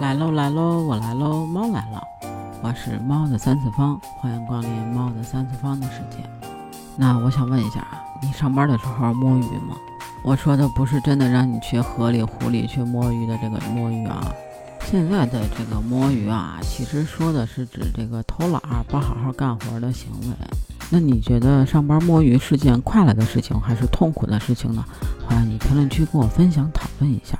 来喽来喽，我来喽，猫来了，我是猫的三次方，欢迎光临猫的三次方的世界。那我想问一下啊，你上班的时候摸鱼吗？我说的不是真的让你去河里、湖里去摸鱼的这个摸鱼啊。现在的这个摸鱼啊，其实说的是指这个偷懒儿、不好好干活的行为。那你觉得上班摸鱼是件快乐的事情，还是痛苦的事情呢？欢迎你评论区跟我分享讨论一下。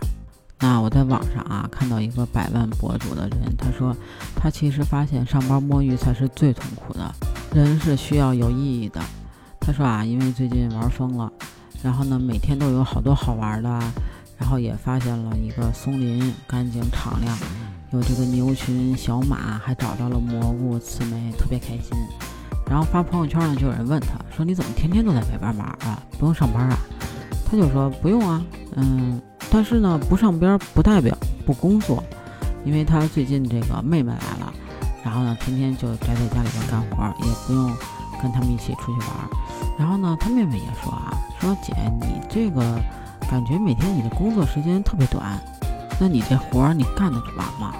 那我在网上啊看到一个百万博主的人，他说他其实发现上班摸鱼才是最痛苦的。人是需要有意义的。他说啊，因为最近玩疯了，然后呢每天都有好多好玩的，然后也发现了一个松林干净敞亮，有这个牛群小马，还找到了蘑菇刺梅，特别开心。然后发朋友圈呢，就有人问他说：“你怎么天天都在外边玩啊？不用上班啊？”他就说：“不用啊，嗯。”但是呢，不上边不代表不工作，因为他最近这个妹妹来了，然后呢，天天就宅在家里边干活，也不用跟他们一起出去玩。然后呢，他妹妹也说啊，说姐，你这个感觉每天你的工作时间特别短，那你这活你干得完吗？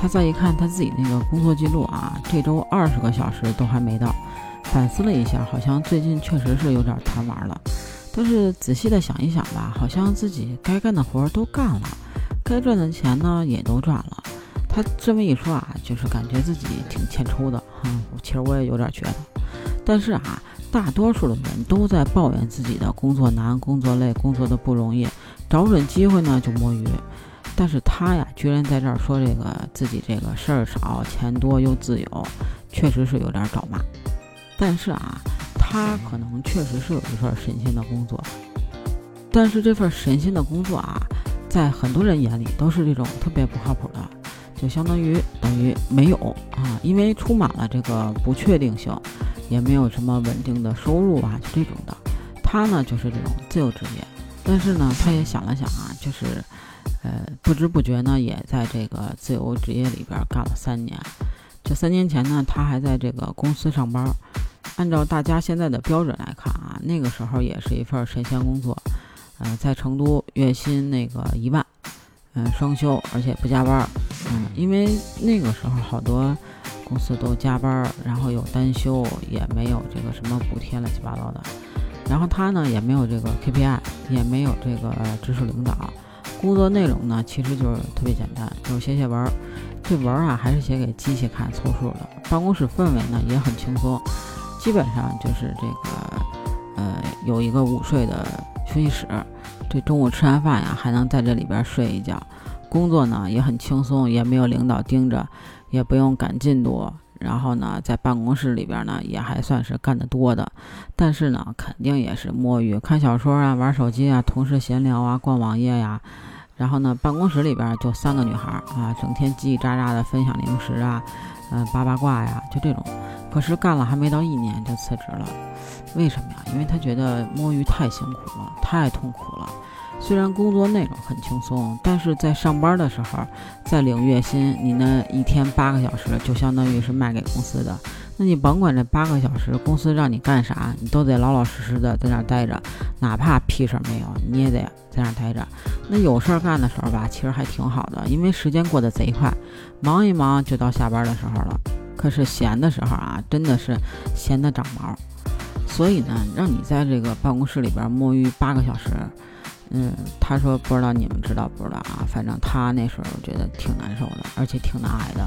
他再一看他自己那个工作记录啊，这周二十个小时都还没到，反思了一下，好像最近确实是有点贪玩了。但是仔细的想一想吧，好像自己该干的活都干了，该赚的钱呢也都赚了。他这么一说啊，就是感觉自己挺欠抽的。嗯，其实我也有点觉得。但是啊，大多数的人都在抱怨自己的工作难、工作累、工作的不容易，找准机会呢就摸鱼。但是他呀，居然在这儿说这个自己这个事儿少、钱多又自由，确实是有点找骂。但是啊。他可能确实是有一份神仙的工作，但是这份神仙的工作啊，在很多人眼里都是这种特别不靠谱的，就相当于等于没有啊，因为充满了这个不确定性，也没有什么稳定的收入啊，就这种的。他呢就是这种自由职业，但是呢，他也想了想啊，就是呃不知不觉呢，也在这个自由职业里边干了三年。这三年前呢，他还在这个公司上班。按照大家现在的标准来看啊，那个时候也是一份神仙工作，嗯，在成都月薪那个一万，嗯，双休而且不加班，嗯，因为那个时候好多公司都加班，然后有单休，也没有这个什么补贴乱七八糟的，然后他呢也没有这个 KPI，也没有这个直属领导，工作内容呢其实就是特别简单，就是写写文，这文啊还是写给机器看凑数的，办公室氛围呢也很轻松。基本上就是这个，呃，有一个午睡的休息室，这中午吃完饭呀，还能在这里边睡一觉。工作呢也很轻松，也没有领导盯着，也不用赶进度。然后呢，在办公室里边呢，也还算是干得多的。但是呢，肯定也是摸鱼、看小说啊、玩手机啊、同事闲聊啊、逛网页呀。然后呢，办公室里边就三个女孩啊，整天叽叽喳喳的分享零食啊，嗯，八八卦呀，就这种。可是干了还没到一年就辞职了，为什么呀？因为他觉得摸鱼太辛苦了，太痛苦了。虽然工作内容很轻松，但是在上班的时候，在领月薪，你那一天八个小时就相当于是卖给公司的。那你甭管这八个小时公司让你干啥，你都得老老实实的在那儿待着，哪怕屁事儿没有，你也得在那儿待着。那有事儿干的时候吧，其实还挺好的，因为时间过得贼快，忙一忙就到下班的时候了。可是闲的时候啊，真的是闲得长毛，所以呢，让你在这个办公室里边摸鱼八个小时，嗯，他说不知道你们知道不知道啊？反正他那时候觉得挺难受的，而且挺难挨的，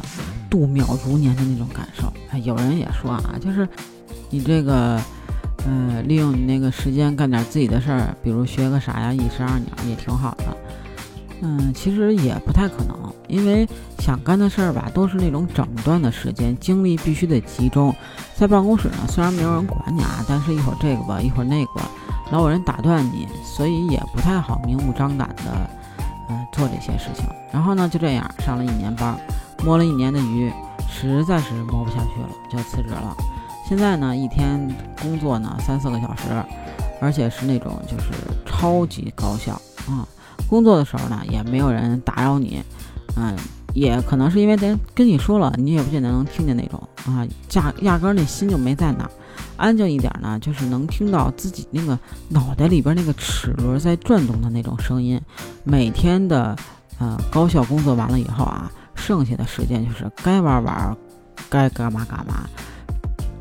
度秒如年的那种感受。哎，有人也说啊，就是你这个，呃，利用你那个时间干点自己的事儿，比如学个啥呀，一石二鸟也挺好的。嗯，其实也不太可能，因为想干的事儿吧，都是那种整段的时间，精力必须得集中。在办公室呢，虽然没有人管你啊，但是一会儿这个吧，一会儿那个，老有人打断你，所以也不太好明目张胆的，嗯，做这些事情。然后呢，就这样上了一年班，摸了一年的鱼，实在是摸不下去了，就辞职了。现在呢，一天工作呢三四个小时，而且是那种就是超级高效啊。工作的时候呢，也没有人打扰你，嗯，也可能是因为咱跟你说了，你也不见得能听见那种啊，压压根儿那心就没在那儿。安静一点呢，就是能听到自己那个脑袋里边那个齿轮在转动的那种声音。每天的呃，高效工作完了以后啊，剩下的时间就是该玩玩，该干嘛干嘛。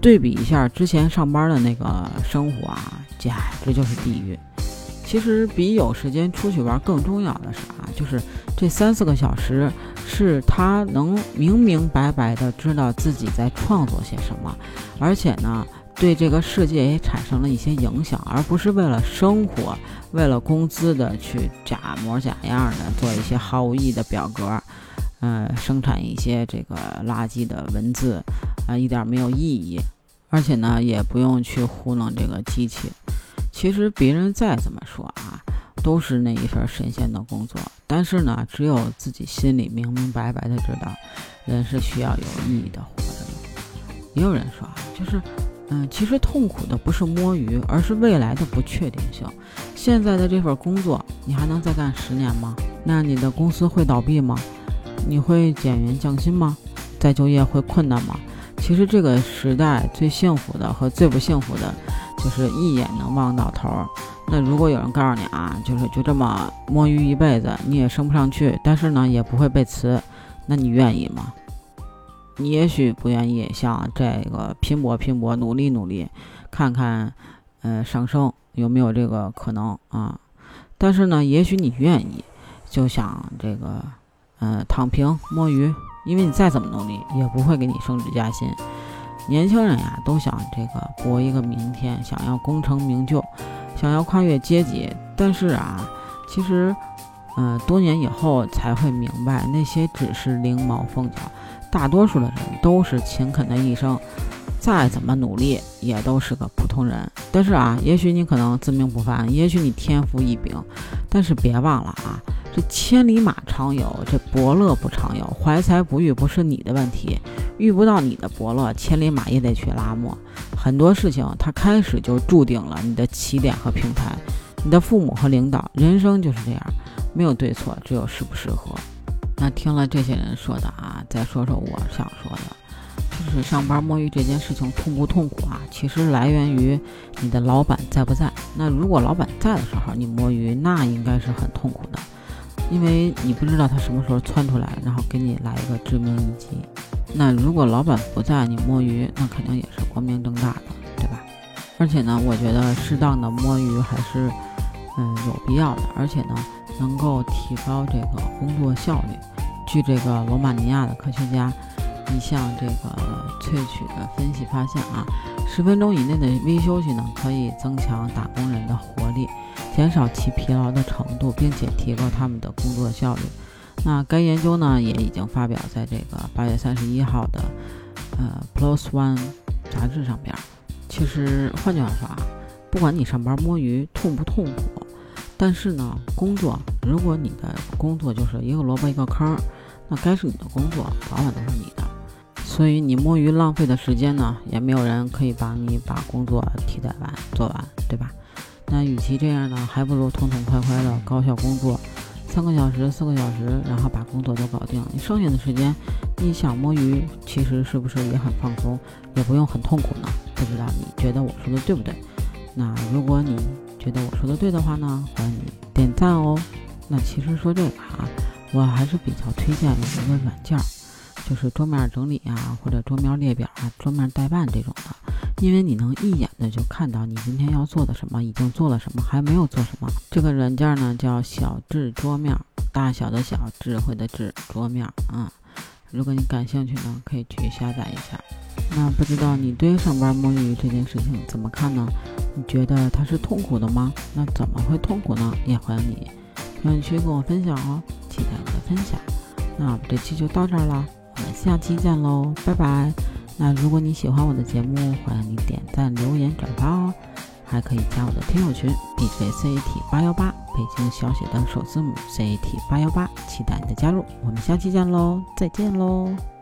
对比一下之前上班的那个生活啊，简直就是地狱。其实比有时间出去玩更重要的是啊，就是这三四个小时是他能明明白白的知道自己在创作些什么，而且呢，对这个世界也产生了一些影响，而不是为了生活、为了工资的去假模假样的做一些毫无意义的表格，呃，生产一些这个垃圾的文字，啊，一点没有意义，而且呢，也不用去糊弄这个机器。其实别人再怎么说啊，都是那一份神仙的工作。但是呢，只有自己心里明明白白的知道，人是需要有意义的活着的。也有人说啊，就是，嗯，其实痛苦的不是摸鱼，而是未来的不确定性。现在的这份工作，你还能再干十年吗？那你的公司会倒闭吗？你会减员降薪吗？再就业会困难吗？其实这个时代最幸福的和最不幸福的。就是一眼能望到头。那如果有人告诉你啊，就是就这么摸鱼一辈子，你也升不上去，但是呢也不会被辞，那你愿意吗？你也许不愿意，像这个拼搏拼搏，努力努力，看看呃上升有没有这个可能啊？但是呢，也许你愿意，就想这个呃躺平摸鱼，因为你再怎么努力也不会给你升职加薪。年轻人呀，都想这个搏一个明天，想要功成名就，想要跨越阶级。但是啊，其实，嗯，多年以后才会明白，那些只是灵毛凤角，大多数的人都是勤恳的一生，再怎么努力也都是个普通人。但是啊，也许你可能自命不凡，也许你天赋异禀，但是别忘了啊。这千里马常有，这伯乐不常有。怀才不遇不是你的问题，遇不到你的伯乐，千里马也得去拉磨。很多事情它开始就注定了你的起点和平台，你的父母和领导，人生就是这样，没有对错，只有适不适合。那听了这些人说的啊，再说说我想说的，就是上班摸鱼这件事情痛不痛苦啊？其实来源于你的老板在不在。那如果老板在的时候你摸鱼，那应该是很痛苦的。因为你不知道他什么时候窜出来，然后给你来一个致命一击。那如果老板不在，你摸鱼，那肯定也是光明正大的，对吧？而且呢，我觉得适当的摸鱼还是，嗯，有必要的。而且呢，能够提高这个工作效率。据这个罗马尼亚的科学家一项这个萃取的分析发现啊，十分钟以内的微休息呢，可以增强打工人的活力。减少其疲劳的程度，并且提高他们的工作效率。那该研究呢也已经发表在这个八月三十一号的呃《Plus One》杂志上边。其实换句话说啊，不管你上班摸鱼痛不痛苦，但是呢，工作如果你的工作就是一个萝卜一个坑，那该是你的工作早晚都是你的。所以你摸鱼浪费的时间呢，也没有人可以帮你把工作替代完做完，对吧？那与其这样呢，还不如痛痛快快的高效工作，三个小时、四个小时，然后把工作都搞定。你剩下的时间，你想摸鱼，其实是不是也很放松，也不用很痛苦呢？不知道你觉得我说的对不对？那如果你觉得我说的对的话呢，欢迎你点赞哦。那其实说这个啊，我还是比较推荐一个软件，就是桌面整理啊，或者桌面列表啊，桌面代办这种的。因为你能一眼的就看到你今天要做的什么，已经做了什么，还没有做什么。这个软件呢叫小智桌面，大小的小智慧的智桌面啊。如果你感兴趣呢，可以去下载一下。那不知道你对上班摸鱼这件事情怎么看呢？你觉得它是痛苦的吗？那怎么会痛苦呢？也欢迎你评论区跟我分享哦，期待你的分享。那我们这期就到这儿了，我们下期见喽，拜拜。那如果你喜欢我的节目，欢迎你点赞、留言、转发哦，还可以加我的听友群 DJ CAT 八幺八，北京小写的首字母 CAT 八幺八，期待你的加入，我们下期见喽，再见喽。